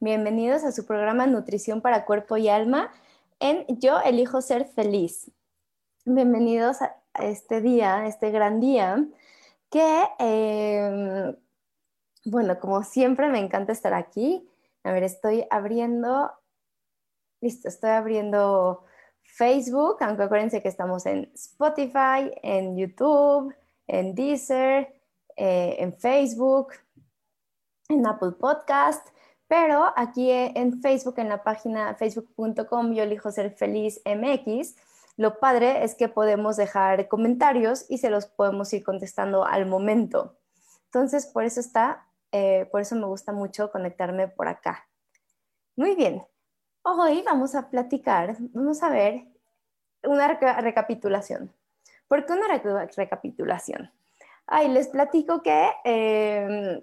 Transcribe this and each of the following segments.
Bienvenidos a su programa Nutrición para Cuerpo y Alma en Yo elijo ser feliz. Bienvenidos a este día, este gran día, que, em, bueno, como siempre me encanta estar aquí. A ver, estoy abriendo, listo, estoy abriendo Facebook, aunque acuérdense que estamos en Spotify, en YouTube, en Deezer, eh, en Facebook, en Apple Podcast, pero aquí en Facebook, en la página facebook.com, yo elijo ser feliz MX, lo padre es que podemos dejar comentarios y se los podemos ir contestando al momento. Entonces, por eso está, eh, por eso me gusta mucho conectarme por acá. Muy bien, Hoy vamos a platicar, vamos a ver una recapitulación. ¿Por qué una recapitulación? Ay, les platico que em,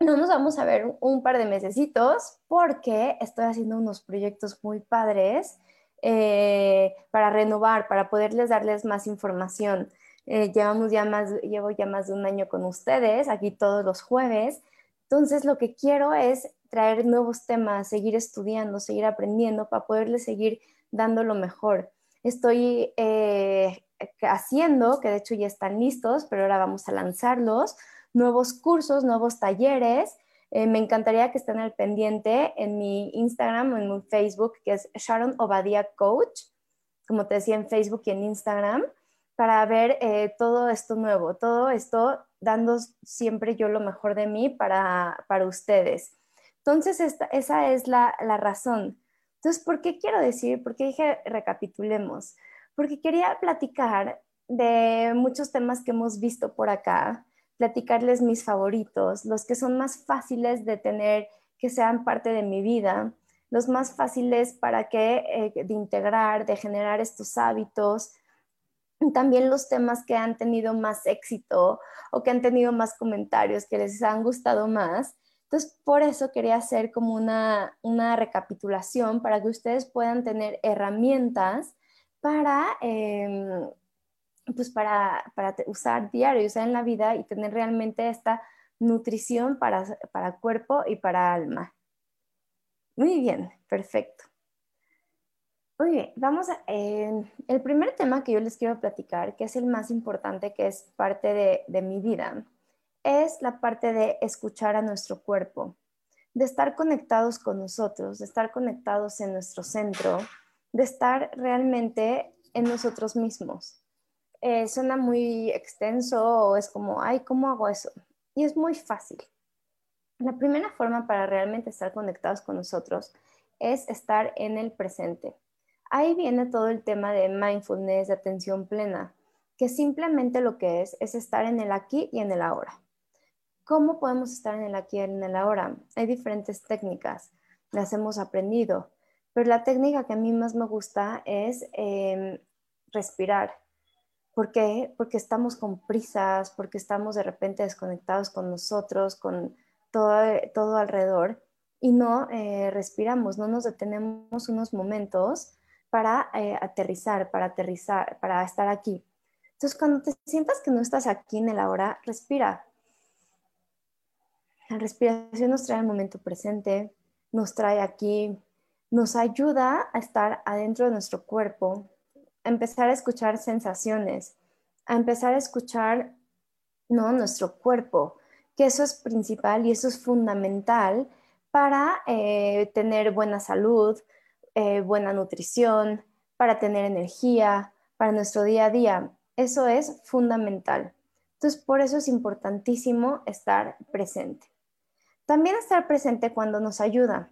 no nos vamos a ver un par de mesecitos porque estoy haciendo unos proyectos muy padres eh, para renovar, para poderles darles más información. Eh, llevamos ya más, llevo ya más de un año con ustedes, aquí todos los jueves. Entonces, lo que quiero es traer nuevos temas, seguir estudiando, seguir aprendiendo para poderles seguir dando lo mejor. Estoy eh, haciendo, que de hecho ya están listos, pero ahora vamos a lanzarlos, nuevos cursos, nuevos talleres. Eh, me encantaría que estén al pendiente en mi Instagram o en mi Facebook, que es Sharon Obadía Coach, como te decía en Facebook y en Instagram, para ver eh, todo esto nuevo, todo esto dando siempre yo lo mejor de mí para, para ustedes. Entonces, esa es la, razón. Entonces, ¿por qué quiero decir? ¿Por qué dije recapitulemos? Porque quería platicar de muchos temas que hemos visto por acá, platicarles mis favoritos, los que son más fáciles de tener, que sean parte de mi vida, los más fáciles para que, eh, de integrar, de generar estos hábitos, también los temas que han tenido más éxito o que han tenido más comentarios, que les han gustado más. Entonces, por eso quería hacer como una, recapitulación para que ustedes puedan tener herramientas para, em, pues para, usar diario, usar en la vida y tener realmente esta nutrición para, para cuerpo y para alma. Muy bien, perfecto. Muy bien, vamos a... el primer tema que yo les quiero platicar, que es el más importante, que es parte de, de mi vida, es la parte de escuchar a nuestro cuerpo, de estar conectados con nosotros, de estar conectados en nuestro centro, de estar realmente en nosotros mismos. Eh, suena muy extenso o es como, ay, ¿cómo hago eso? Y es muy fácil. La primera forma para realmente estar conectados con nosotros es estar en el presente. Ahí viene todo el tema de mindfulness, de atención plena, que simplemente lo que es es estar en el aquí y en el ahora. ¿Cómo podemos estar en el aquí y en el ahora? Hay diferentes técnicas, las hemos aprendido, pero la técnica que a mí más me gusta es em, respirar. ¿Por qué? Porque estamos con prisas, porque estamos de repente desconectados con nosotros, con todo, todo alrededor y no eh, respiramos, no nos detenemos unos momentos para eh, aterrizar, para aterrizar, para estar aquí. Entonces, cuando te sientas que no estás aquí en el ahora, respira, la respiración nos trae el momento presente, nos trae aquí, nos ayuda a estar adentro de nuestro cuerpo, a empezar a escuchar sensaciones, a empezar a escuchar ¿no? nuestro cuerpo, que eso es principal y eso es fundamental para eh, tener buena salud, eh, buena nutrición, para tener energía, para nuestro día a día. Eso es fundamental. Entonces, por eso es importantísimo estar presente. También estar presente cuando nos ayuda.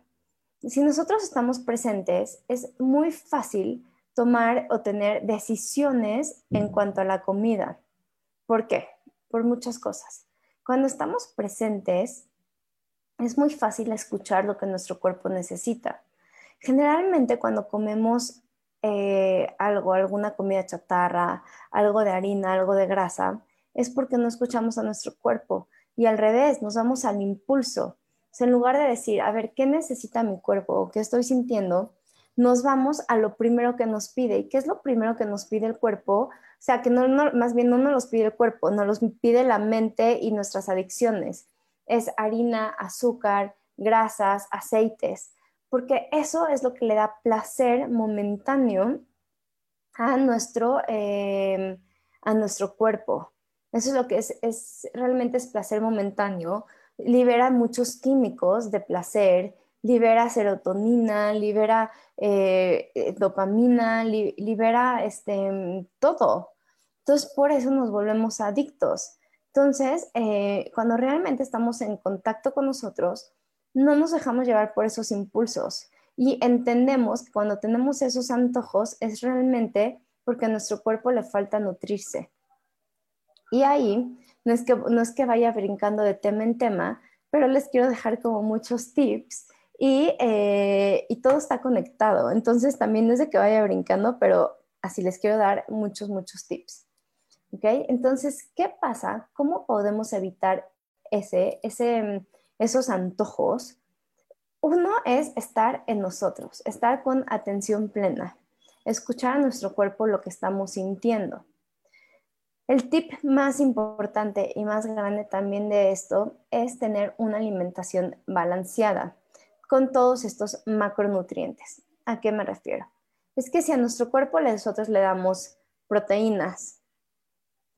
Si nosotros estamos presentes, es muy fácil tomar o tener decisiones en cuanto a la comida. ¿Por qué? Por muchas cosas. Cuando estamos presentes, es muy fácil escuchar lo que nuestro cuerpo necesita. Generalmente cuando comemos eh, algo, alguna comida chatarra, algo de harina, algo de grasa, es porque no escuchamos a nuestro cuerpo. Y al revés, nos vamos al impulso. en lugar de decir, a ver, ¿qué necesita mi cuerpo o qué estoy sintiendo? Nos vamos a lo primero que nos pide. ¿Y qué es lo primero que nos pide el cuerpo? O sea, que no, más bien no nos los pide el cuerpo, nos los pide la mente y nuestras adicciones. Es harina, azúcar, grasas, aceites porque eso es lo que le da placer momentáneo a nuestro, em, a nuestro cuerpo. Eso es lo que es, realmente es placer momentáneo. Libera muchos químicos de placer, libera serotonina, libera eh, eh, dopamina, libera este, todo. Entonces, por eso nos volvemos adictos. Entonces, eh, cuando realmente estamos en contacto con nosotros, no nos dejamos llevar por esos impulsos y entendemos que cuando tenemos esos antojos es realmente porque a nuestro cuerpo le falta nutrirse. Y ahí no es que, no es que vaya brincando de tema en tema, pero les quiero dejar como muchos tips y, eh, y todo está conectado. Entonces también no es de que vaya brincando, pero así les quiero dar muchos, muchos tips. ¿Ok? Entonces, ¿qué pasa? ¿Cómo podemos evitar ese, ese esos antojos, uno es estar en nosotros, estar con atención plena, escuchar a nuestro cuerpo lo que estamos sintiendo. El tip más importante y más grande también de esto es tener una alimentación balanceada con todos estos macronutrientes. ¿A qué me refiero? Es que si a nuestro cuerpo nosotros le damos proteínas,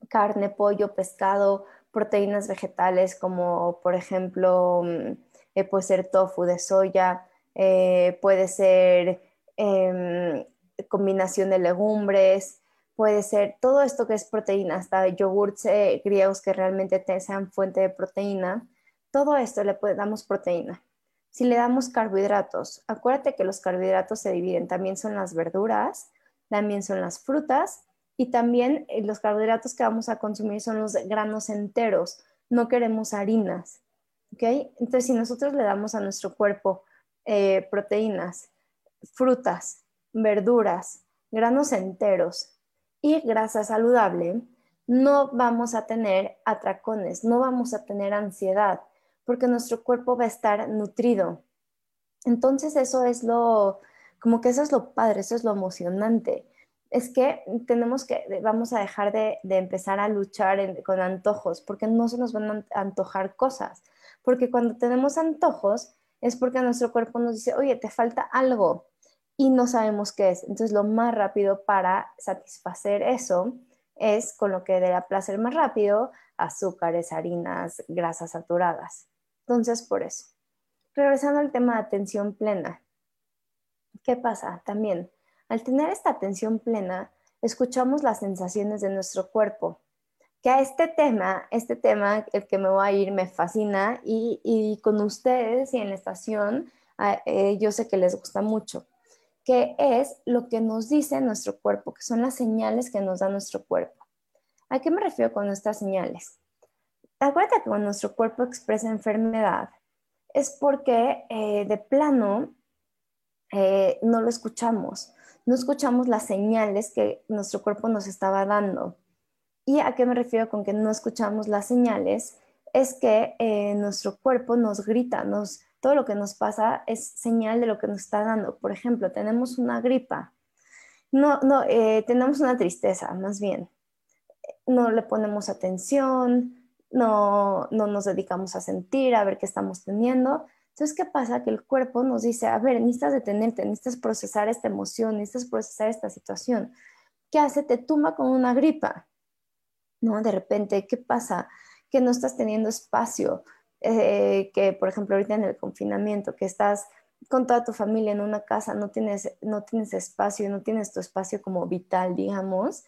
carne, pollo, pescado, proteínas vegetales como por ejemplo mm, eh, puede ser tofu de soya, eh, puede ser em, combinación de legumbres, puede ser todo esto que es proteína, hasta yogurts eh, griegos que realmente sean fuente de proteína, todo esto le damos proteína. Si le damos carbohidratos, acuérdate que los carbohidratos se dividen, también son las verduras, también son las frutas y también eh, los carbohidratos que vamos a consumir son los granos enteros, no queremos harinas. ¿okay? Entonces, si nosotros le damos a nuestro cuerpo eh, proteínas, frutas, verduras, granos enteros y grasa saludable, no vamos a tener atracones, no vamos a tener ansiedad, porque nuestro cuerpo va a estar nutrido. Entonces eso es lo, como que eso es lo padre, eso es lo emocionante es que tenemos que, vamos a dejar de, empezar a luchar con antojos, porque no se nos van a antojar cosas, porque cuando tenemos antojos es porque nuestro cuerpo nos dice, oye, te falta algo y no sabemos qué es. Entonces lo más rápido para satisfacer eso es con lo que da placer más rápido, azúcares, harinas, grasas saturadas. Entonces, por eso. Regresando al tema de atención plena. ¿Qué pasa? También al tener esta atención plena, escuchamos las sensaciones de nuestro cuerpo. Que a este tema, este tema, el que me voy a ir, me fascina y, con ustedes y en la estación, eh, yo sé que les gusta mucho, que es lo que nos dice nuestro cuerpo, que son las señales que nos da nuestro cuerpo. ¿A qué me refiero con estas señales? Acuérdate que cuando nuestro cuerpo expresa enfermedad, es porque eh, de plano eh, no lo escuchamos no escuchamos las señales que nuestro cuerpo nos estaba dando. ¿Y a qué me refiero con que no escuchamos las señales? Es que eh, nuestro cuerpo nos grita, nos, todo lo que nos pasa es señal de lo que nos está dando. Por ejemplo, tenemos una gripa, no, no, tenemos una tristeza, más bien. No le ponemos atención, no, no nos dedicamos a sentir, a ver qué estamos teniendo. Entonces, ¿qué pasa? Que el cuerpo nos dice, a ver, necesitas detenerte, necesitas procesar esta emoción, necesitas procesar esta situación. ¿Qué hace? Te tumba con una gripa. ¿No? De repente, ¿qué pasa? Que no estás teniendo espacio, eh, que por ejemplo ahorita en el confinamiento, que estás con toda tu familia en una casa, no tienes, no tienes espacio, no tienes tu espacio como vital, digamos,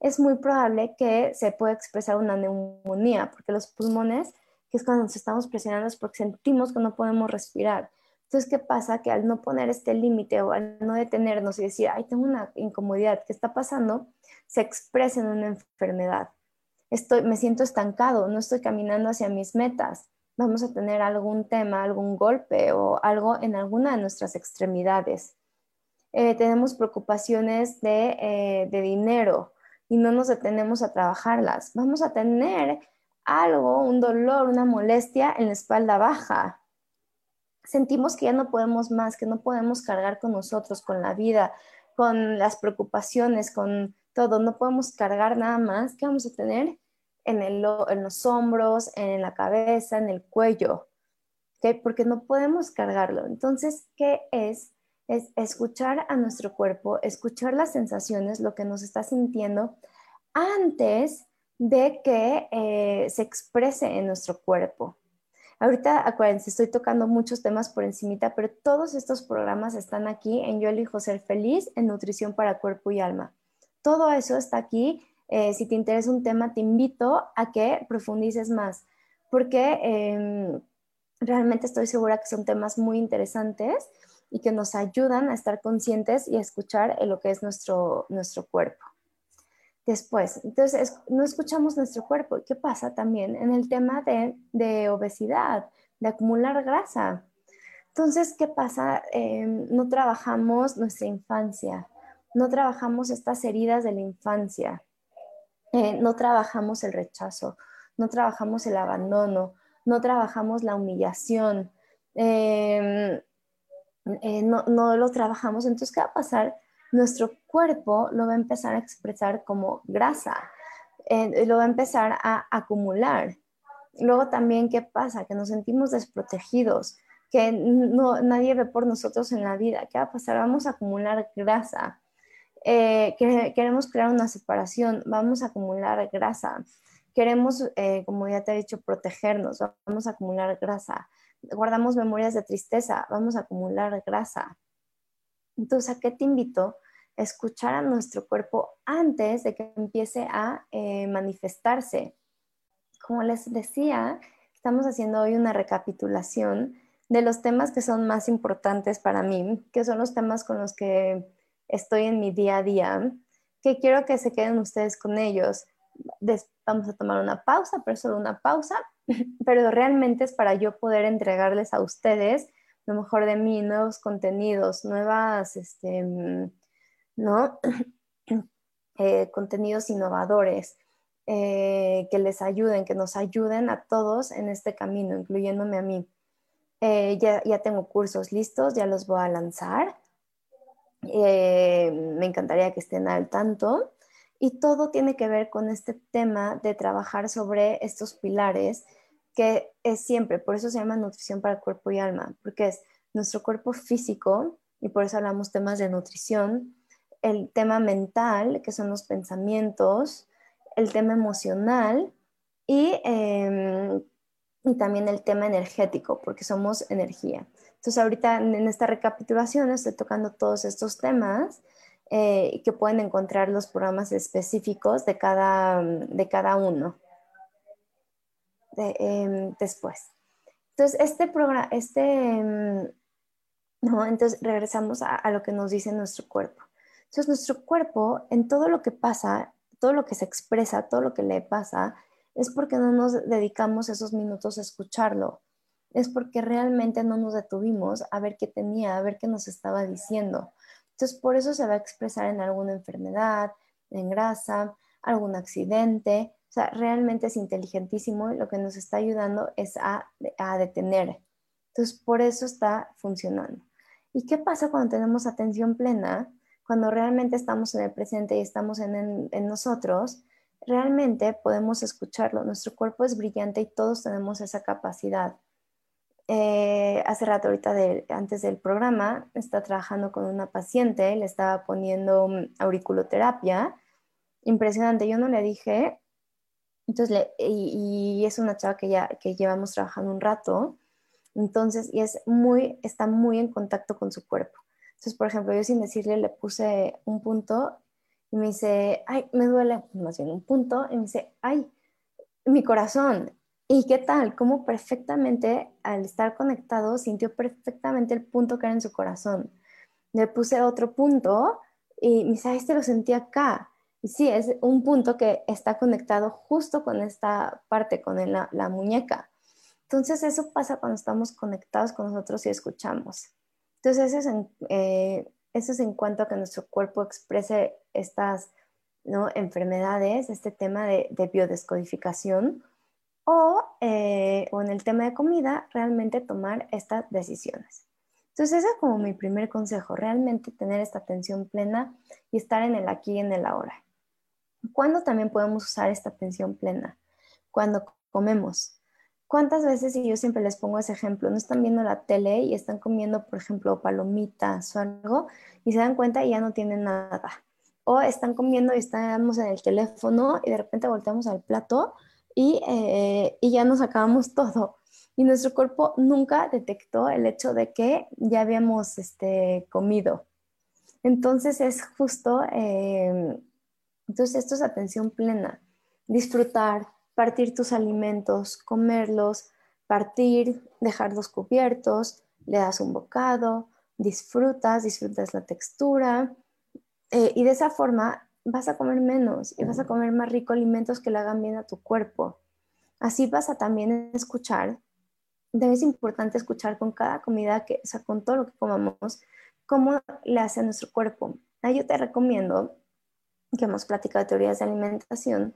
es muy probable que se pueda expresar una neumonía, porque los pulmones que es cuando nos estamos presionando es porque sentimos que no podemos respirar. Entonces, ¿qué pasa? Que al no poner este límite o al no detenernos y decir, ay, tengo una incomodidad, ¿qué está pasando? Se expresa en una enfermedad. Estoy, me siento estancado, no estoy caminando hacia mis metas, vamos a tener algún tema, algún golpe o algo en alguna de nuestras extremidades. Eh, tenemos preocupaciones de, eh, de dinero y no nos detenemos a trabajarlas. Vamos a tener algo, un dolor, una molestia en la espalda baja. Sentimos que ya no podemos más, que no podemos cargar con nosotros, con la vida, con las preocupaciones, con todo. No podemos cargar nada más. ¿Qué vamos a tener? En, el, en los hombros, en la cabeza, en el cuello. Porque no podemos cargarlo. Entonces, ¿qué es? Es escuchar a nuestro cuerpo, escuchar las sensaciones, lo que nos está sintiendo antes de que eh, se exprese en nuestro cuerpo. Ahorita, acuérdense, estoy tocando muchos temas por encimita, pero todos estos programas están aquí en Yo elijo ser feliz en nutrición para cuerpo y alma. Todo eso está aquí. Eh, si te interesa un tema, te invito a que profundices más, porque em, realmente estoy segura que son temas muy interesantes y que nos ayudan a estar conscientes y a escuchar lo que es nuestro, nuestro cuerpo después. Entonces, no escuchamos nuestro cuerpo. ¿Qué pasa también en el tema de, obesidad, de acumular grasa? Entonces, ¿qué pasa? Em, no trabajamos nuestra infancia, no trabajamos estas heridas de la infancia, eh, no trabajamos el rechazo, no trabajamos el abandono, no trabajamos la humillación, em, eh, no, no lo trabajamos. Entonces, ¿qué va a pasar? nuestro cuerpo lo va a empezar a expresar como grasa, eh, lo va a empezar a acumular. Luego también, ¿qué pasa? Que nos sentimos desprotegidos, que no, nadie ve por nosotros en la vida. ¿Qué va a pasar? Vamos a acumular grasa. Eh, queremos crear una separación, vamos a acumular grasa. Queremos, como ya te he dicho, protegernos, vamos a acumular grasa. Guardamos memorias de tristeza, vamos a acumular grasa. Entonces, ¿a qué te invito? Escuchar a nuestro cuerpo antes de que empiece a eh, manifestarse. Como les decía, estamos haciendo hoy una recapitulación de los temas que son más importantes para mí, que son los temas con los que estoy en mi día a día, que quiero que se queden ustedes con ellos. vamos a tomar una pausa, pero solo una pausa, pero realmente es para yo poder entregarles a ustedes lo mejor de mí, nuevos contenidos, nuevas, este, mm, ¿no? Eh, contenidos innovadores eh, que les ayuden, que nos ayuden a todos en este camino, incluyéndome a mí. Eh, ya, ya, tengo cursos listos, ya los voy a lanzar. me encantaría que estén al tanto. Y todo tiene que ver con este tema de trabajar sobre estos pilares que es siempre, por eso se llama nutrición para cuerpo y alma, porque es nuestro cuerpo físico, y por eso hablamos temas de nutrición, el tema mental, que son los pensamientos, el tema emocional y, em, y también el tema energético, porque somos energía. Entonces ahorita en esta recapitulación estoy tocando todos estos temas eh, que pueden encontrar los programas específicos de cada, de cada uno. Em, después. Entonces, este programa, este, em, no, entonces regresamos a, lo que nos dice nuestro cuerpo. Entonces, nuestro cuerpo, en todo lo que pasa, todo lo que se expresa, todo lo que le pasa, es porque no nos dedicamos esos minutos a escucharlo. Es porque realmente no nos detuvimos a ver qué tenía, a ver qué nos estaba diciendo. Entonces, por eso se va a expresar en alguna enfermedad, en grasa, algún accidente, o sea, realmente es inteligentísimo y lo que nos está ayudando es a, detener. Entonces, por eso está funcionando. ¿Y qué pasa cuando tenemos atención plena? Cuando realmente estamos en el presente y estamos en, nosotros, realmente podemos escucharlo. Nuestro cuerpo es brillante y todos tenemos esa capacidad. Eh, hace rato, ahorita antes del programa, está trabajando con una paciente, le estaba poniendo mm, auriculoterapia. Impresionante. Yo no le dije, entonces, y, es una chava que ya que llevamos trabajando un rato, entonces, y es muy, está muy en contacto con su cuerpo. Entonces, por ejemplo, yo sin decirle le puse un punto y me dice, ay, me duele, más bien un punto, y me dice, ay, mi corazón. ¿Y qué tal? Cómo perfectamente, al estar conectado, sintió perfectamente el punto que era en su corazón. Le puse otro punto y me dice, este lo sentí acá. Y sí, es un punto que está conectado justo con esta parte, con la, muñeca. Entonces eso pasa cuando estamos conectados con nosotros y escuchamos. Entonces eso es en, eh, eso es en cuanto a que nuestro cuerpo exprese estas ¿no? enfermedades, este tema de, biodescodificación, o, eh, o, en el tema de comida, realmente tomar estas decisiones. Entonces, ese es como mi primer consejo, realmente tener esta atención plena y estar en el aquí y en el ahora. ¿Cuándo también podemos usar esta atención plena? Cuando comemos. ¿Cuántas veces, y yo siempre les pongo ese ejemplo, no están viendo la tele y están comiendo, por ejemplo, palomitas o algo, y se dan cuenta y ya no tienen nada? O están comiendo y estamos en el teléfono y de repente volteamos al plato y, eh, y ya nos acabamos todo. Y nuestro cuerpo nunca detectó el hecho de que ya habíamos este, comido. Entonces es justo, eh, entonces esto es atención plena, disfrutar, partir tus alimentos, comerlos, partir, dejarlos cubiertos, le das un bocado, disfrutas, disfrutas la textura eh, y de esa forma vas a comer menos y vas a comer más rico alimentos que le hagan bien a tu cuerpo. Así vas a también escuchar, es importante escuchar con cada comida, que, o sea, con todo lo que comamos, cómo le hace a nuestro cuerpo. Ahí yo te recomiendo, que hemos platicado de teorías de alimentación,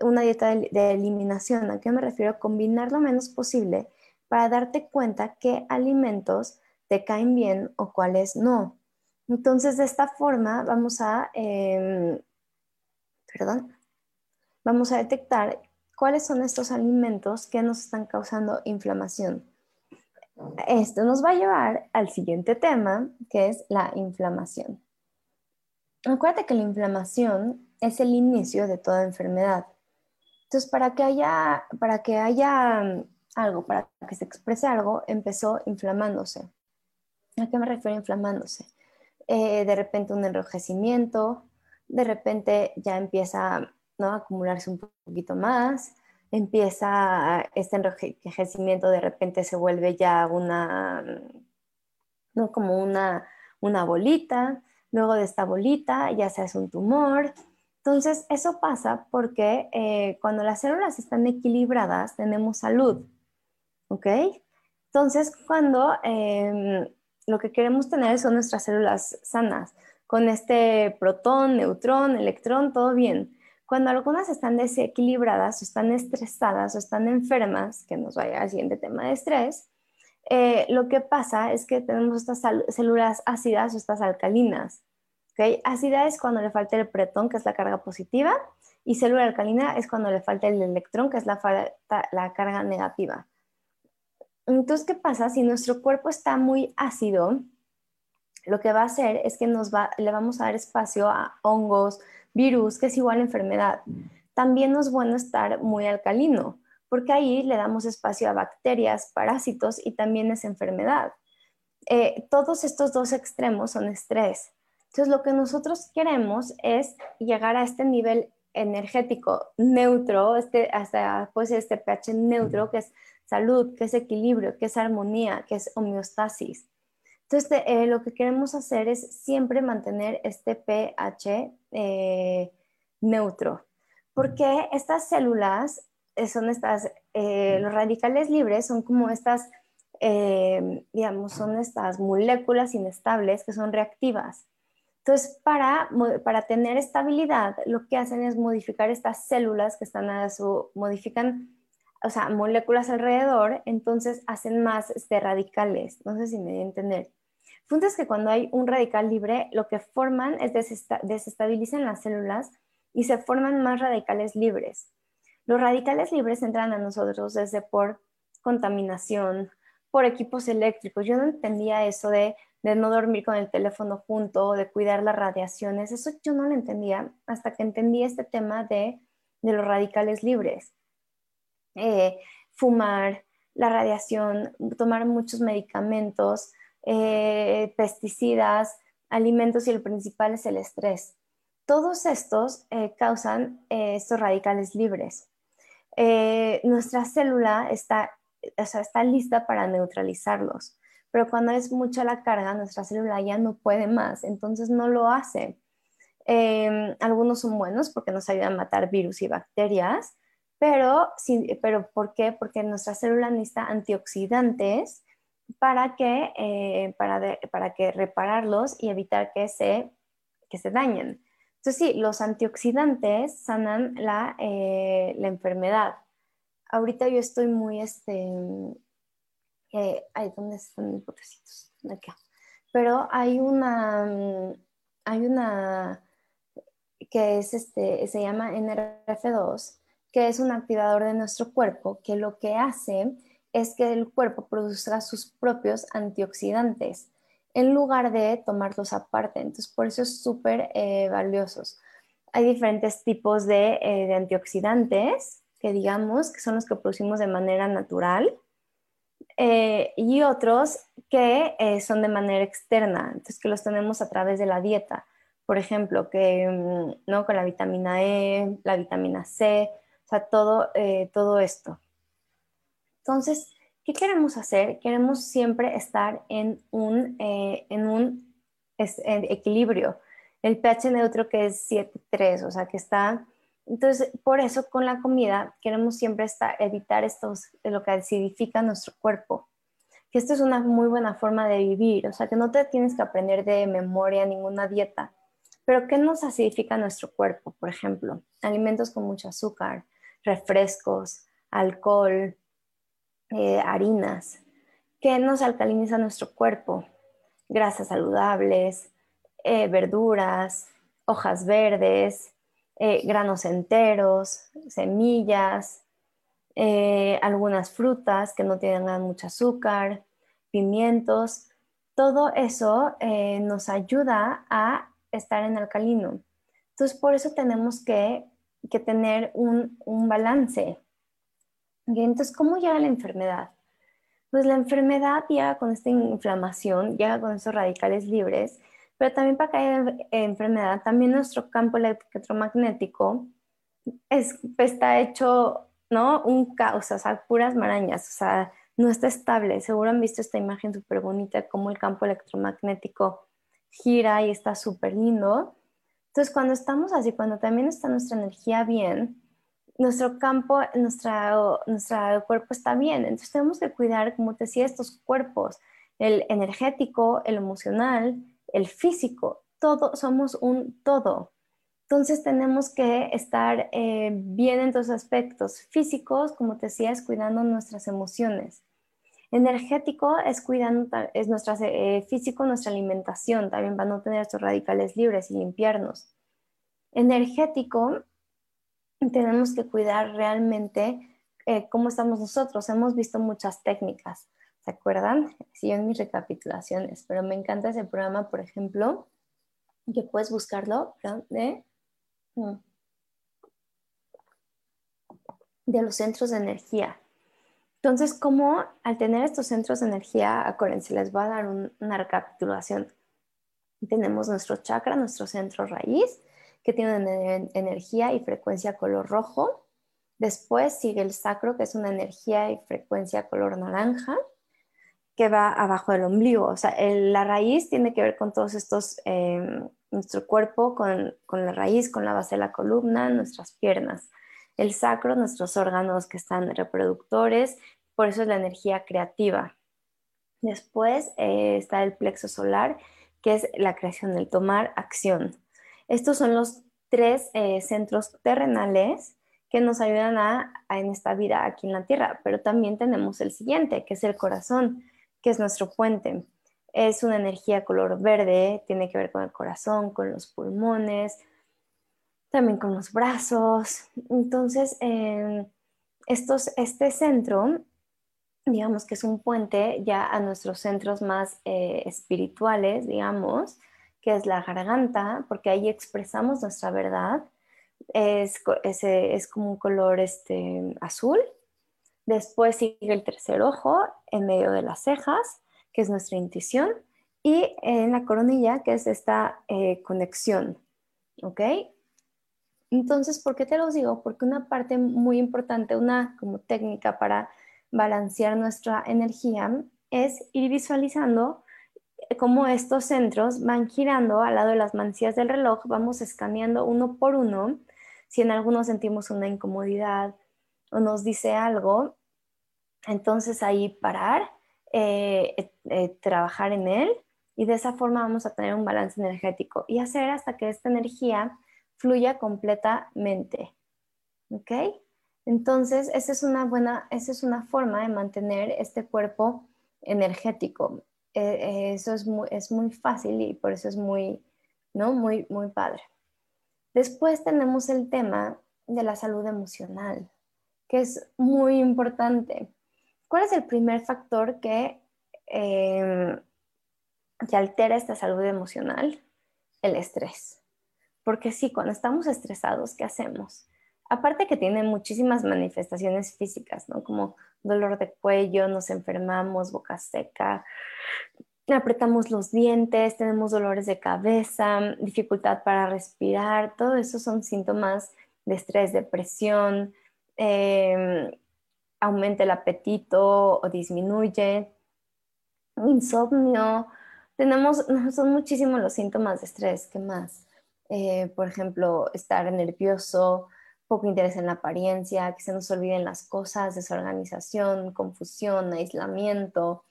una dieta de, eliminación. ¿A qué me refiero? Combinar lo menos posible para darte cuenta qué alimentos te caen bien o cuáles no. Entonces, de esta forma vamos a, em, perdón, vamos a detectar cuáles son estos alimentos que nos están causando inflamación. Esto nos va a llevar al siguiente tema, que es la inflamación. Acuérdate que la inflamación es el inicio de toda enfermedad. Entonces, para que haya, para que haya algo, para que se exprese algo, empezó inflamándose. ¿A qué me refiero inflamándose? Eh, de repente un enrojecimiento, de repente ya empieza ¿no? a acumularse un poquito más, empieza este enrojecimiento, de repente se vuelve ya una, ¿no? como una, una bolita, luego de esta bolita ya se hace un tumor, entonces, eso pasa porque eh, cuando las células están equilibradas, tenemos salud. ¿Ok? Entonces, cuando em, lo que queremos tener son nuestras células sanas, con este protón, neutrón, electrón, todo bien. Cuando algunas están desequilibradas o están estresadas o están enfermas, que nos vaya al siguiente tema de estrés, eh, lo que pasa es que tenemos estas células ácidas o estas alcalinas. ¿okay? Ácida es cuando le falta el pretón, que es la carga positiva, y célula alcalina es cuando le falta el electrón, que es la, la carga negativa. Entonces, ¿qué pasa? Si nuestro cuerpo está muy ácido, lo que va a hacer es que nos va, le vamos a dar espacio a hongos, virus, que es igual a enfermedad. También no es bueno estar muy alcalino, porque ahí le damos espacio a bacterias, parásitos y también es enfermedad. Eh, todos estos dos extremos son estrés. Entonces, lo que nosotros queremos es llegar a este nivel energético neutro, este, hasta pues este pH neutro, que es salud, que es equilibrio, que es armonía, que es homeostasis. Entonces, eh, lo que queremos hacer es siempre mantener este pH eh, neutro, porque estas células eh, son estas, los radicales libres son como estas, digamos, son estas moléculas inestables que son reactivas. Entonces, para, para tener estabilidad, lo que hacen es modificar estas células que están a su, modifican, o sea, moléculas alrededor, entonces hacen más este, radicales. No sé si me voy a entender. Punto es que cuando hay un radical libre, lo que forman es desestabilizan las células y se forman más radicales libres. Los radicales libres entran a nosotros desde por contaminación, por equipos eléctricos. Yo no entendía eso de de no dormir con el teléfono junto, de cuidar las radiaciones. Eso yo no lo entendía hasta que entendí este tema de, los radicales libres. Eh, fumar, la radiación, tomar muchos medicamentos, eh, pesticidas, alimentos y el principal es el estrés. Todos estos eh, causan estos radicales libres. nuestra célula está, está lista para neutralizarlos pero cuando es mucha la carga, nuestra célula ya no puede más, entonces no lo hace. Em, algunos son buenos porque nos ayudan a matar virus y bacterias, Pero, pero ¿por qué? Porque nuestra célula necesita antioxidantes para que, eh, para, para que repararlos y evitar que se, que se dañen. Entonces sí, los antioxidantes sanan la, eh, la enfermedad. Ahorita yo estoy muy, este, eh, ay, ¿dónde están mis potecitos? Acá. Pero hay una, hay una que es este, se llama NRF2, que es un activador de nuestro cuerpo, que lo que hace es que el cuerpo produzca sus propios antioxidantes en lugar de tomarlos aparte. Entonces, por eso es súper eh, valiosos. Hay diferentes tipos de, eh, antioxidantes que digamos que son los que producimos de manera natural eh, y otros que son de manera externa, entonces que los tenemos a través de la dieta. Por ejemplo, que mm, ¿no? con la vitamina E, la vitamina C, sea, todo, todo esto. Entonces, ¿qué queremos hacer? Queremos siempre estar en un, eh, en un equilibrio. El pH neutro que es 7,3, o sea, que está... Entonces, por eso con la comida queremos siempre estar, evitar estos, lo que acidifica nuestro cuerpo. Que esto es una muy buena forma de vivir, o sea, que no te tienes que aprender de memoria ninguna dieta. Pero ¿qué nos acidifica nuestro cuerpo? Por ejemplo, alimentos con mucho azúcar, refrescos, alcohol, eh, harinas, que nos alcaliniza nuestro cuerpo, grasas saludables, eh, verduras, hojas verdes, eh, granos enteros, semillas, algunas frutas que no tengan mucho azúcar, pimientos, todo eso nos ayuda a estar en alcalino. Entonces, por eso tenemos que, tener un, un balance entonces, ¿cómo llega la enfermedad? Pues la enfermedad llega con esta inflamación, llega con esos radicales libres, pero también para que haya enfermedad, también nuestro campo electromagnético está hecho, ¿no? Un caos, o sea, puras marañas, o sea, no está estable. Seguro han visto esta imagen súper bonita, como el campo electromagnético gira y está súper lindo. Entonces, cuando estamos así, cuando también está nuestra energía bien, nuestro campo, nuestro cuerpo está bien. Entonces tenemos que cuidar, como te decía, estos cuerpos, el energético, el emocional, el físico, todo, somos un todo. Entonces tenemos que estar eh, bien en todos aspectos. Físicos, como te decía, es cuidando nuestras emociones. Energético es cuidando, es nuestra, eh, físico, nuestra alimentación, también para no tener estos radicales libres y limpiarnos. Energético tenemos que cuidar realmente eh, cómo estamos nosotros. Hemos visto muchas técnicas, ¿se acuerdan? Sí, en mis recapitulaciones, pero me encanta ese programa, por ejemplo, que puedes buscarlo, de, mm, de los centros de energía. Entonces, como al tener estos centros de energía, acuérdense, les voy a dar una recapitulación. Tenemos nuestro chakra, nuestro centro raíz, que tiene energía y frecuencia color rojo. Después sigue el sacro, que es una energía y frecuencia color naranja, que va abajo del ombligo. O sea, la raíz tiene que ver con todos estos, em, nuestro cuerpo, con la raíz, con la base de la columna, nuestras piernas. El sacro, nuestros órganos que están reproductores, por eso es la energía creativa. Después eh, está el plexo solar, que es la creación, el tomar acción. Estos son los tres eh, centros terrenales que nos ayudan a, en esta vida aquí en la Tierra, pero también tenemos el siguiente, que es el corazón, que es nuestro puente. Es una energía color verde, tiene que ver con el corazón, con los pulmones, también con los brazos. Entonces, em, estos, este centro, digamos que es un puente ya a nuestros centros más eh, espirituales, digamos, que es la garganta, porque ahí expresamos nuestra verdad. Es, es, como un color este, azul. Después sigue el tercer ojo en medio de las cejas, que es nuestra intuición. Y en la coronilla, que es esta eh, conexión. ¿Ok? Entonces, ¿por qué te lo digo? Porque una parte muy importante, una como técnica para balancear nuestra energía es ir visualizando cómo estos centros van girando al lado de las manecillas del reloj, vamos escaneando uno por uno. Si en algunos sentimos una incomodidad, o nos dice algo, entonces ahí parar, eh, eh, trabajar en él y de esa forma vamos a tener un balance energético y hacer hasta que esta energía fluya completamente. ¿Ok? Entonces, esa es una buena, esa es una forma de mantener este cuerpo energético. Eh, eso es muy, es muy fácil y por eso es muy, ¿no? Muy, muy padre. Después tenemos el tema de la salud emocional, que es muy importante. ¿Cuál es el primer factor que, em, que altera esta salud emocional? El estrés. Porque sí, cuando estamos estresados, ¿qué hacemos? Aparte que tiene muchísimas manifestaciones físicas, ¿no? Como dolor de cuello, nos enfermamos, boca seca, apretamos los dientes, tenemos dolores de cabeza, dificultad para respirar, todo eso son síntomas de estrés, depresión, eh, aumenta el apetito o disminuye, insomnio. Tenemos, son muchísimos los síntomas de estrés. ¿Qué más? Eh, por ejemplo, estar nervioso, poco interés en la apariencia, que se nos olviden las cosas, desorganización, confusión, aislamiento,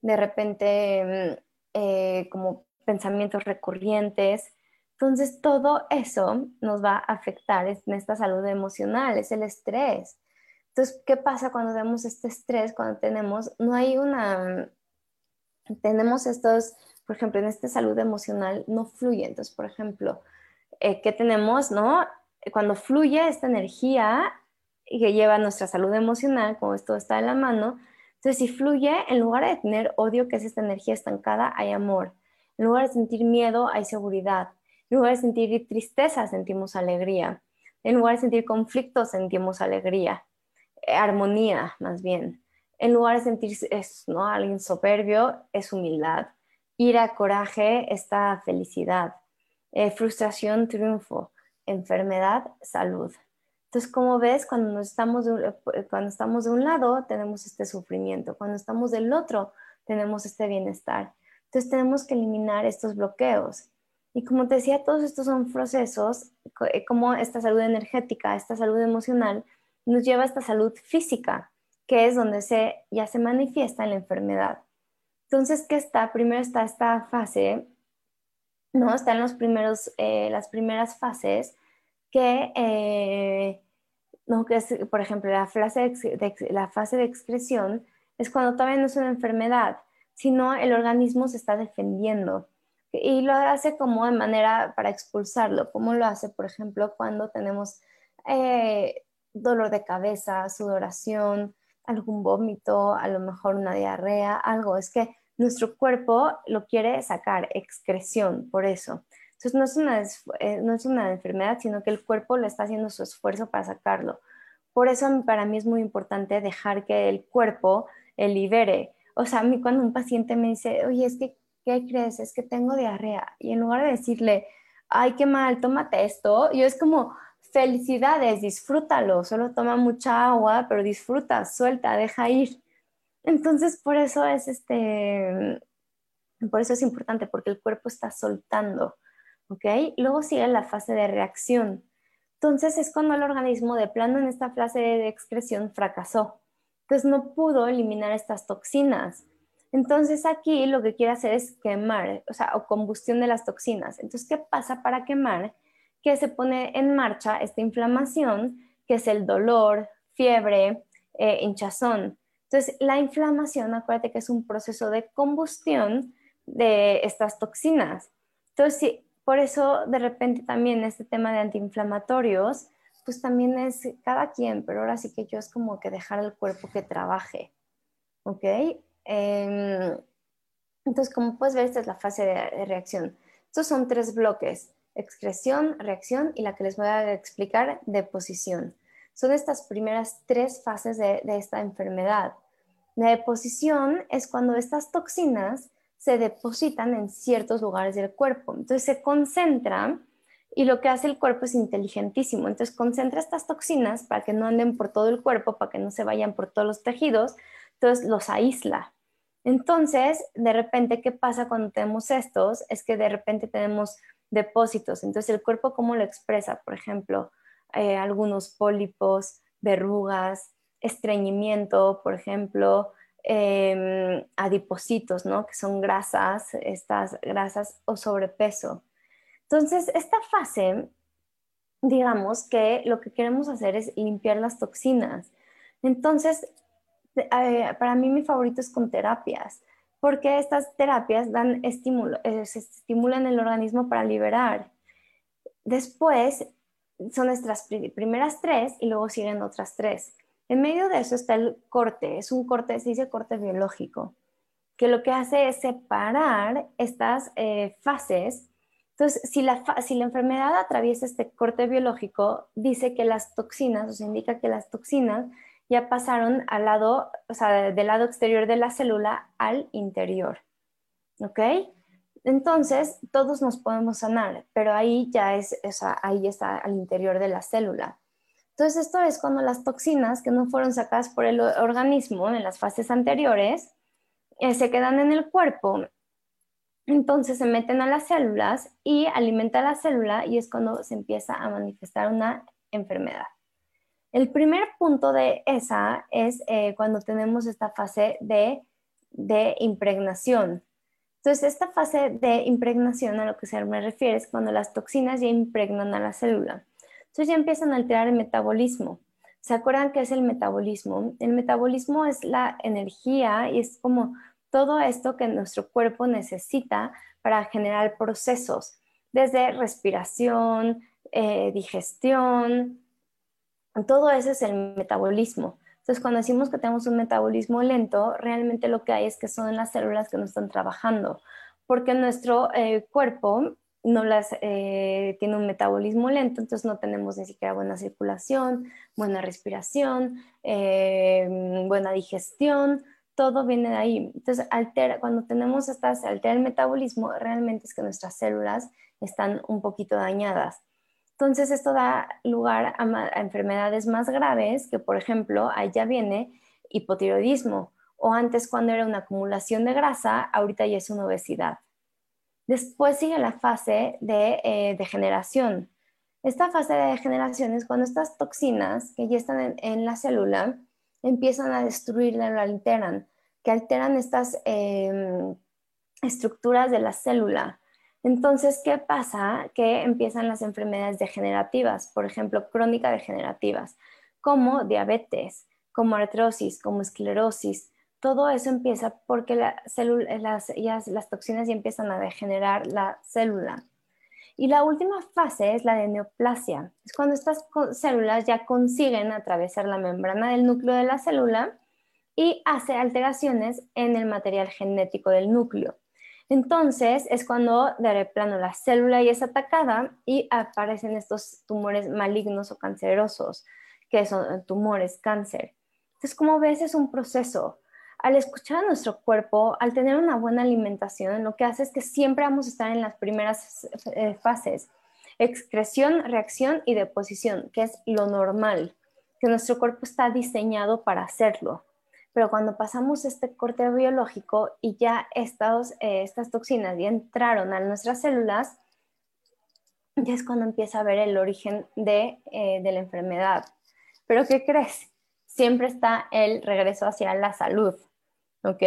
de repente mm, eh, como pensamientos recurrentes. Entonces, todo eso nos va a afectar en esta salud emocional, es el estrés. Entonces, ¿qué pasa cuando vemos este estrés? Cuando tenemos, no hay una, tenemos estos, por ejemplo, en esta salud emocional no fluye. Entonces, por ejemplo, eh, ¿qué tenemos, no? Cuando fluye esta energía que lleva nuestra salud emocional, como esto está en la mano, entonces, si fluye, en lugar de tener odio, que es esta energía estancada, hay amor. En lugar de sentir miedo, hay seguridad. En lugar de sentir tristeza, sentimos alegría. En lugar de sentir conflicto, sentimos alegría. Eh, armonía, más bien. En lugar de sentir es, ¿no? alguien soberbio, es humildad. Ira, coraje, está felicidad. Eh, frustración, triunfo. Enfermedad, salud. Entonces, como ves, cuando, estamos de, eh, cuando estamos de un lado, tenemos este sufrimiento. Cuando estamos del otro, tenemos este bienestar. Entonces, tenemos que eliminar estos bloqueos. Y como te decía, todos estos son procesos, eh, como esta salud energética, esta salud emocional, nos lleva a esta salud física, que es donde se, ya se manifiesta en la enfermedad. Entonces, ¿qué está? Primero está esta fase, ¿no? Están los primeros, eh, las primeras fases que ¿no? que por ejemplo, la fase de, la fase de excreción es cuando todavía no es una enfermedad, sino el organismo se está defendiendo y lo hace como de manera para expulsarlo, como lo hace, por ejemplo, cuando tenemos eh, dolor de cabeza, sudoración, algún vómito, a lo mejor una diarrea, algo. Es que nuestro cuerpo lo quiere sacar, excreción, por eso. Entonces no es, una, eh, no es una enfermedad, sino que el cuerpo le está haciendo su esfuerzo para sacarlo. Por eso para mí es muy importante dejar que el cuerpo el libere. O sea, a mí cuando un paciente me dice, oye, es que, ¿qué crees? Es que tengo diarrea. Y en lugar de decirle, ay, qué mal, tómate esto, yo es como, felicidades, disfrútalo, solo toma mucha agua, pero disfruta, suelta, deja ir. Entonces, por eso es este, por eso es importante, porque el cuerpo está soltando. ¿ok? Luego sigue la fase de reacción. Entonces es cuando el organismo de plano en esta fase de excreción fracasó. Entonces no pudo eliminar estas toxinas. Entonces aquí lo que quiere hacer es quemar, o sea, o combustión de las toxinas. Entonces, ¿qué pasa para quemar? Que se pone en marcha esta inflamación, que es el dolor, fiebre, eh, hinchazón. Entonces, la inflamación, acuérdate que es un proceso de combustión de estas toxinas. Entonces, si por eso, de repente, también este tema de antiinflamatorios, pues también es cada quien, pero ahora sí que yo es como que dejar al cuerpo que trabaje, ¿ok? Em, entonces, como puedes ver, esta es la fase de, reacción. Estos son tres bloques, excreción, reacción y la que les voy a explicar, deposición. Son estas primeras tres fases de esta enfermedad. La deposición es cuando estas toxinas se depositan en ciertos lugares del cuerpo. Entonces se concentra y lo que hace el cuerpo es inteligentísimo. Entonces concentra estas toxinas para que no anden por todo el cuerpo, para que no se vayan por todos los tejidos. Entonces los aísla. Entonces, de repente, ¿qué pasa cuando tenemos estos? Es que de repente tenemos depósitos. Entonces, el cuerpo, ¿cómo lo expresa? Por ejemplo, eh, algunos pólipos, verrugas, estreñimiento, por ejemplo, eh, adipocitos, ¿no? Que son grasas, estas grasas o sobrepeso. Entonces, esta fase, digamos que lo que queremos hacer es limpiar las toxinas. Entonces, eh, para mí mi favorito es con terapias, porque estas terapias dan estímulo, eh, estimulan el organismo para liberar. Después son nuestras primeras tres y luego siguen otras tres. En medio de eso está el corte, es un corte, se dice corte biológico, que lo que hace es separar estas eh, fases. Entonces, si la, enfermedad atraviesa este corte biológico, dice que las toxinas, o sea, indica que las toxinas ya pasaron al lado, o sea, del lado exterior de la célula al interior. ¿Ok? Entonces, todos nos podemos sanar, pero ahí ya es, o sea, ahí está al interior de la célula. Entonces, esto es cuando las toxinas que no fueron sacadas por el organismo en las fases anteriores eh, se quedan en el cuerpo. Entonces se meten a las células y alimenta la célula y es cuando se empieza a manifestar una enfermedad. El primer punto de esa es eh, cuando tenemos esta fase de, de impregnación. Entonces, esta fase de impregnación a lo que se me refiere es cuando las toxinas ya impregnan a la célula. Entonces ya empiezan a alterar el metabolismo. ¿Se acuerdan qué es el metabolismo? El metabolismo es la energía y es como todo esto que nuestro cuerpo necesita para generar procesos, desde respiración, eh, digestión, todo eso es el metabolismo. Entonces, cuando decimos que tenemos un metabolismo lento, realmente lo que hay es que son las células que no están trabajando, porque nuestro eh, cuerpo no las eh, tiene un metabolismo lento, entonces no tenemos ni siquiera buena circulación, buena respiración, eh, buena digestión, todo viene de ahí. Entonces, altera, cuando tenemos estas, altera el metabolismo, realmente es que nuestras células están un poquito dañadas. Entonces, esto da lugar a, enfermedades más graves, que por ejemplo, ahí ya viene hipotiroidismo, o antes cuando era una acumulación de grasa, ahorita ya es una obesidad. Después sigue la fase de eh, degeneración. Esta fase de degeneración es cuando estas toxinas que ya están en, la célula empiezan a destruirla, lo alteran, que alteran estas em, estructuras de la célula. Entonces, ¿qué pasa? Que empiezan las enfermedades degenerativas, por ejemplo, crónicas degenerativas, como diabetes, como artrosis, como esclerosis, todo eso empieza porque las, las toxinas ya empiezan a degenerar la célula. Y la última fase es la de neoplasia. Es cuando estas células ya consiguen atravesar la membrana del núcleo de la célula y hace alteraciones en el material genético del núcleo. Entonces es cuando de plano la célula ya es atacada y aparecen estos tumores malignos o cancerosos, que son tumores, cáncer. Entonces, como ves, es un proceso al escuchar a nuestro cuerpo, al tener una buena alimentación, lo que hace es que siempre vamos a estar en las primeras eh, fases, excreción, reacción y deposición, que es lo normal, que nuestro cuerpo está diseñado para hacerlo. Pero cuando pasamos este corte biológico y ya eh, estas toxinas ya entraron a nuestras células, ya es cuando empieza a ver el origen de, eh, de la enfermedad. Pero ¿qué crees? Siempre está el regreso hacia la salud. ¿ok?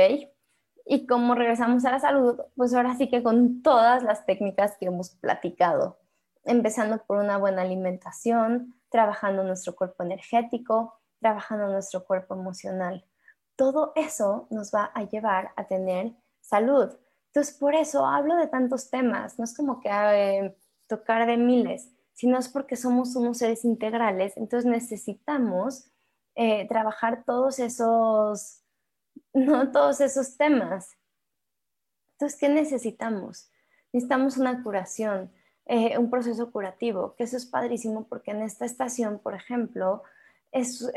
Y como regresamos a la salud, pues ahora sí que con todas las técnicas que hemos platicado, empezando por una buena alimentación, trabajando nuestro cuerpo energético, trabajando nuestro cuerpo emocional. Todo eso nos va a llevar a tener salud. Entonces, por eso hablo de tantos temas. No es como que eh, tocar de miles, sino es porque somos unos seres integrales. Entonces, necesitamos eh, trabajar todos esos no todos esos temas. Entonces, ¿qué necesitamos? Necesitamos una curación, eh, un proceso curativo, que eso es padrísimo porque en esta estación, por ejemplo, es,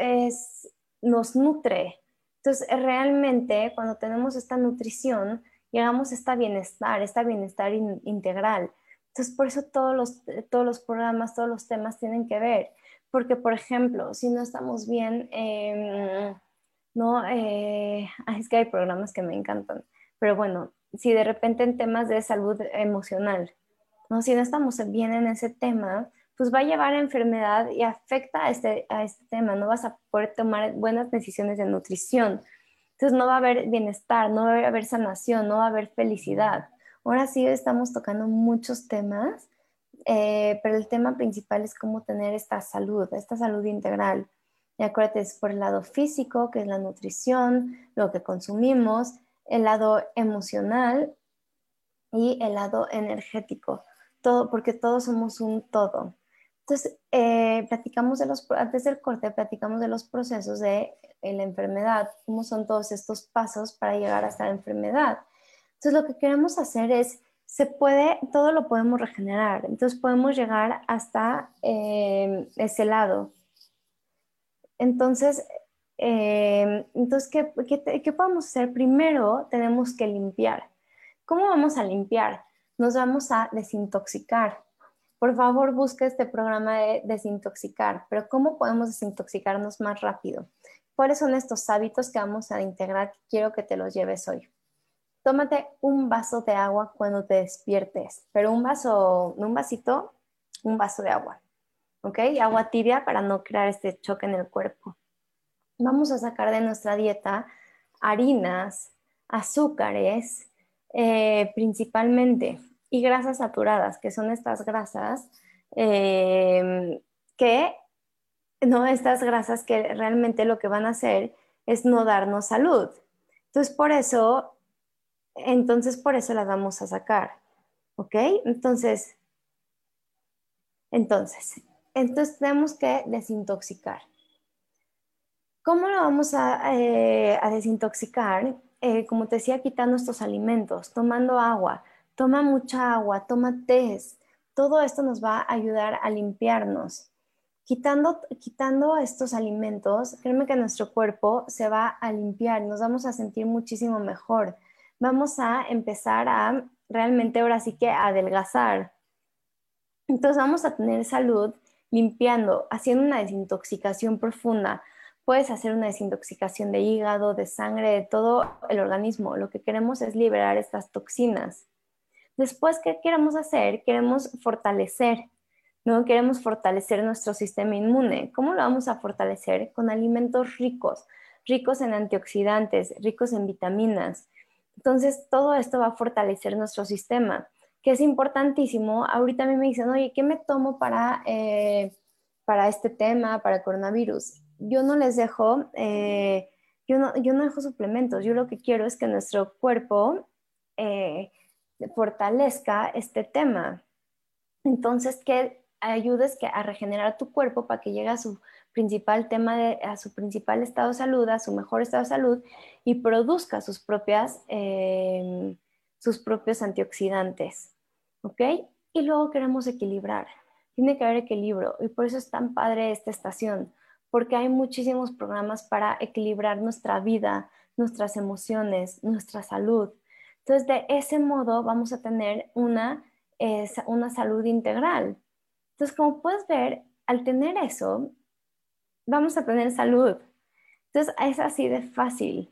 nos nutre. Entonces, realmente cuando tenemos esta nutrición, llegamos a este bienestar, este bienestar integral. Entonces, por eso todos los, todos los programas, todos los temas tienen que ver. Porque, por ejemplo, si no estamos bien... Eh, ¿no? Es que hay programas que me encantan, pero bueno, si de repente en temas de salud emocional, ¿no? Si no estamos bien en ese tema, pues va a llevar a enfermedad y afecta a este, a este tema. No vas a poder tomar buenas decisiones de nutrición. Entonces no va a haber bienestar, no va a haber sanación, no va a haber felicidad. Ahora sí estamos tocando muchos temas, eh, pero el tema principal es cómo tener esta salud, esta salud integral. Y acuérdate, es por el lado físico, que es la nutrición, lo que consumimos, el lado emocional y el lado energético, todo, porque todos somos un todo. Entonces, eh, platicamos de los, antes del corte, platicamos de los procesos de la enfermedad, cómo son todos estos pasos para llegar hasta la enfermedad. Entonces, lo que queremos hacer es, se puede, todo lo podemos regenerar, entonces podemos llegar hasta eh, ese lado. Entonces, eh, entonces ¿qué, qué, qué podemos hacer? Primero tenemos que limpiar. ¿Cómo vamos a limpiar? Nos vamos a desintoxicar. Por favor, busca este programa de desintoxicar, pero ¿cómo podemos desintoxicarnos más rápido? ¿Cuáles son estos hábitos que vamos a integrar quiero que te los lleves hoy? Tómate un vaso de agua cuando te despiertes, pero un vaso, un vasito, un vaso de agua, ¿ok? Agua tibia para no crear este choque en el cuerpo. Vamos a sacar de nuestra dieta harinas, azúcares, eh, principalmente, y grasas saturadas, que son estas grasas eh, que, no, estas grasas que realmente lo que van a hacer es no darnos salud. Entonces, por eso, entonces por eso las vamos a sacar, ¿ok? Entonces, entonces, entonces tenemos que desintoxicar. ¿Cómo lo vamos a, eh, desintoxicar? Eh, como te decía, quitando estos alimentos, tomando agua, toma mucha agua, toma té. Todo esto nos va a ayudar a limpiarnos. Quitando, quitando estos alimentos, créeme que nuestro cuerpo se va a limpiar, nos vamos a sentir muchísimo mejor. Vamos a empezar a realmente ahora sí que adelgazar. Entonces vamos a tener salud limpiando, haciendo una desintoxicación profunda, Puedes hacer una desintoxicación de hígado, de sangre, de todo el organismo. Lo que queremos es liberar estas toxinas. Después, ¿qué queremos hacer? Queremos fortalecer, ¿no? Queremos fortalecer nuestro sistema inmune. ¿Cómo lo vamos a fortalecer? Con alimentos ricos, ricos en antioxidantes, ricos en vitaminas. Entonces, todo esto va a fortalecer nuestro sistema, que es importantísimo. Ahorita a mí me dicen, oye, ¿qué me tomo para, eh, para este tema, para coronavirus? yo no les dejo, eh, yo, no, yo no dejo suplementos, yo lo que quiero es que nuestro cuerpo eh, fortalezca este tema. Entonces, que ayudes que a regenerar tu cuerpo para que llegue a su principal tema, de, a su principal estado de salud, a su mejor estado de salud y produzca sus propias, eh, sus propios antioxidantes. ¿Ok? Y luego queremos equilibrar. Tiene que haber equilibrio y por eso es tan padre esta estación, porque hay muchísimos programas para equilibrar nuestra vida, nuestras emociones, nuestra salud. Entonces, de ese modo vamos a tener una, una salud integral. Entonces, como puedes ver, al tener eso, vamos a tener salud. Entonces, es así de fácil.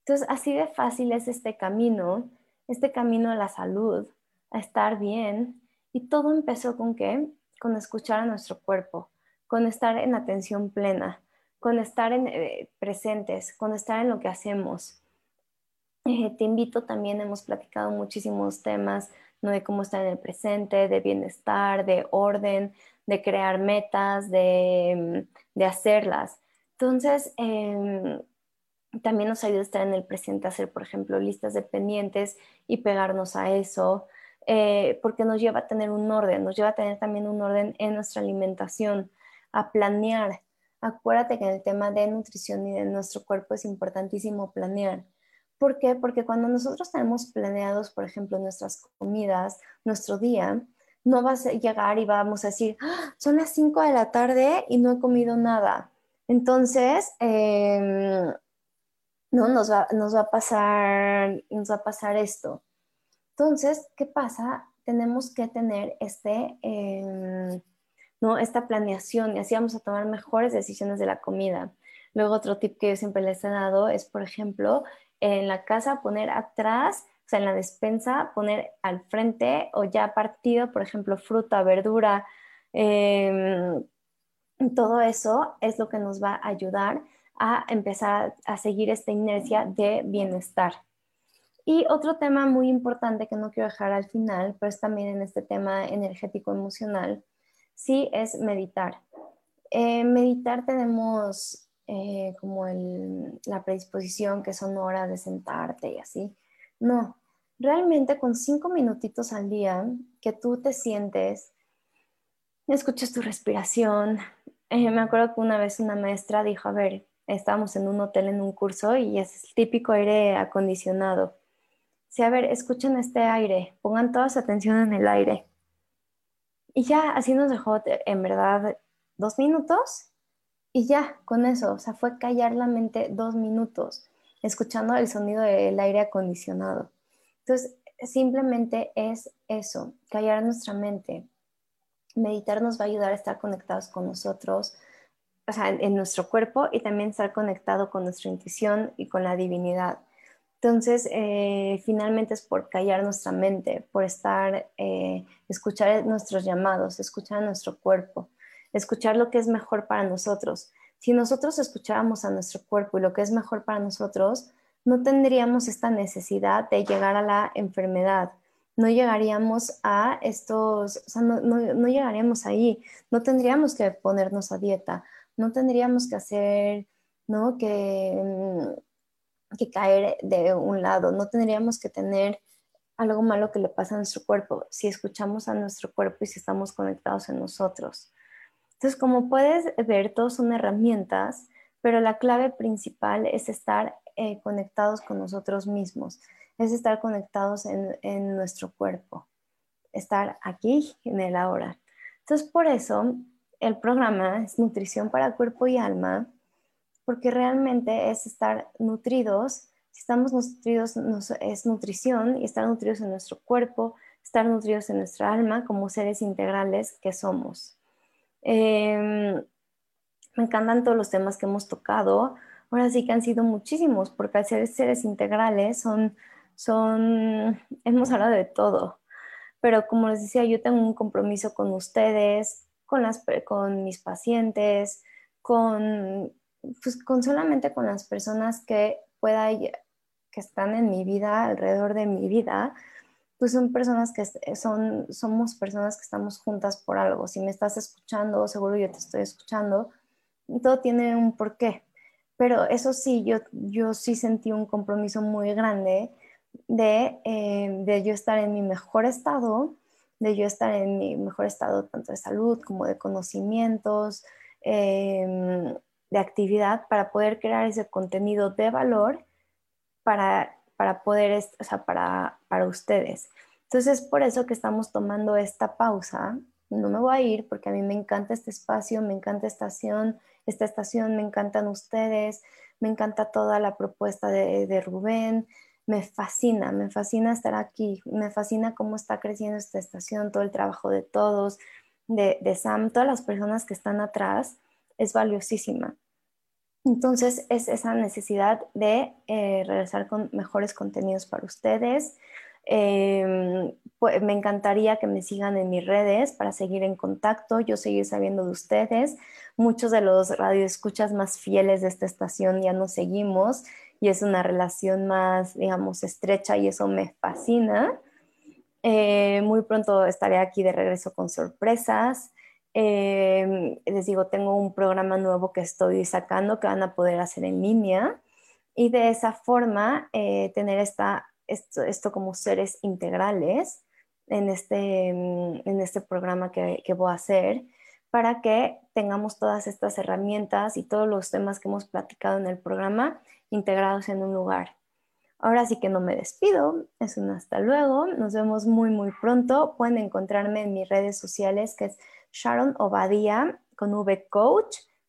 Entonces, así de fácil es este camino, este camino a la salud, a estar bien. Y todo empezó con qué? Con escuchar a nuestro cuerpo con estar en atención plena, con estar en, eh, presentes, con estar en lo que hacemos. Eh, te invito también, hemos platicado muchísimos temas ¿no? de cómo estar en el presente, de bienestar, de orden, de crear metas, de, de hacerlas. Entonces, em, también nos ayuda a estar en el presente, hacer, por ejemplo, listas de pendientes y pegarnos a eso, eh, porque nos lleva a tener un orden, nos lleva a tener también un orden en nuestra alimentación a planear. Acuérdate que en el tema de nutrición y de nuestro cuerpo es importantísimo planear. ¿Por qué? Porque cuando nosotros tenemos planeados, por ejemplo, nuestras comidas, nuestro día, no vas a llegar y vamos a decir, ¡Ah! son las 5 de la tarde y no he comido nada. Entonces, em, no, nos va, nos va, a pasar, nos va a pasar esto. Entonces, ¿qué pasa? Tenemos que tener este, em, ¿no? Esta planeación y así vamos a tomar mejores decisiones de la comida. Luego otro tip que yo siempre les he dado es, por ejemplo, en la casa poner atrás, sea, en la despensa poner al frente o ya partido, por ejemplo, fruta, verdura, Em, todo eso es lo que nos va a ayudar a empezar a seguir esta inercia de bienestar. Y otro tema muy importante que no quiero dejar al final, pero es también en este tema energético emocional, sí es meditar. Eh, meditar tenemos eh, como la predisposición que son horas de sentarte y así. No, realmente con cinco minutitos al día que tú te sientes, escuchas tu respiración. Eh, me acuerdo que una vez una maestra dijo, a ver, estábamos en un hotel en un curso y es el típico aire acondicionado Sí, a ver, escuchen este aire, pongan toda su atención en el aire. Y ya así nos dejó, en verdad, dos minutos y ya, con eso, o sea, fue callar la mente dos minutos, escuchando el sonido del aire acondicionado. Entonces, simplemente es eso, callar nuestra mente. Meditar nos va a ayudar a estar conectados con nosotros, o sea, en nuestro cuerpo y también estar conectado con nuestra intuición y con la divinidad. Entonces, eh, finalmente es por callar nuestra mente, por estar, eh, escuchar nuestros llamados, escuchar a nuestro cuerpo, escuchar lo que es mejor para nosotros. Si nosotros escucháramos a nuestro cuerpo y lo que es mejor para nosotros, no tendríamos esta necesidad de llegar a la enfermedad, no llegaríamos a estos, o sea, no, no llegaríamos ahí, no tendríamos que ponernos a dieta, no tendríamos que hacer, ¿no? Que mm, que caer de un lado, no tendríamos que tener algo malo que le pasa a nuestro cuerpo si escuchamos a nuestro cuerpo y si estamos conectados en nosotros. Entonces, como puedes ver, todos son herramientas, pero la clave principal es estar eh, conectados con nosotros mismos, es estar conectados en, en nuestro cuerpo, estar aquí en el ahora. Entonces, por eso el programa es Nutrición para Cuerpo y Alma porque realmente es estar nutridos. Si estamos nutridos es nutrición y estar nutridos en nuestro cuerpo, estar nutridos en nuestra alma como seres integrales que somos. Em, me encantan todos los temas que hemos tocado. Ahora sí que han sido muchísimos, porque al ser seres integrales son, son, hemos hablado de todo. Pero como les decía, yo tengo un compromiso con ustedes, con, las, con mis pacientes, con pues con solamente con las personas que pueda, que están en mi vida, alrededor de mi vida, pues son personas que son, somos personas que estamos juntas por algo. Si me estás escuchando, seguro yo te estoy escuchando, todo tiene un porqué. Pero eso sí, yo, yo sí sentí un compromiso muy grande de, eh, de yo estar en mi mejor estado, de yo estar en mi mejor estado tanto de salud como de conocimientos, eh, de actividad para poder crear ese contenido de valor para, para poder, o sea, para, para ustedes. Entonces, por eso que estamos tomando esta pausa. No me voy a ir porque a mí me encanta este espacio, me encanta estación, esta estación, me encantan ustedes, me encanta toda la propuesta de, Rubén, me fascina, me fascina estar aquí, me fascina cómo está creciendo esta estación, todo el trabajo de todos, de, de Sam, todas las personas que están atrás es valiosísima. Entonces es esa necesidad de eh, regresar con mejores contenidos para ustedes. Em, pues, me encantaría que me sigan en mis redes para seguir en contacto, yo seguir sabiendo de ustedes. Muchos de los radioescuchas más fieles de esta estación ya nos seguimos y es una relación más, digamos, estrecha y eso me fascina. Eh, muy pronto estaré aquí de regreso con sorpresas. Em, les digo, tengo un programa nuevo que estoy sacando que van a poder hacer en línea y de esa forma eh, tener esta, esto, como seres integrales en este, en este programa que, que voy a hacer para que tengamos todas estas herramientas y todos los temas que hemos platicado en el programa integrados en un lugar. Ahora sí que no me despido, es un hasta luego, nos vemos muy muy pronto, pueden encontrarme en mis redes sociales que es Sharon Obadía con V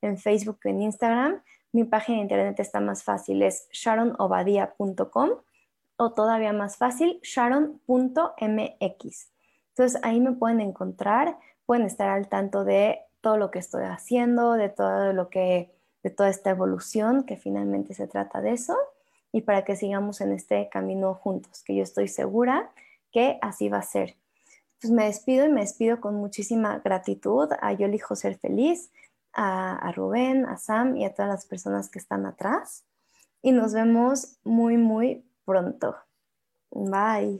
en Facebook y en Instagram. Mi página de internet está más fácil, es sharonobadía.com o todavía más fácil, sharon.mx. Entonces ahí me pueden encontrar, pueden estar al tanto de todo lo que estoy haciendo, de todo lo que, de toda esta evolución, que finalmente se trata de eso, y para que sigamos en este camino juntos, que yo estoy segura que así va a ser. pues me despido y me despido con muchísima gratitud a Yo elijo ser feliz, a, a Rubén, a Sam y a todas las personas que están atrás. Y nos vemos muy, muy pronto. Bye.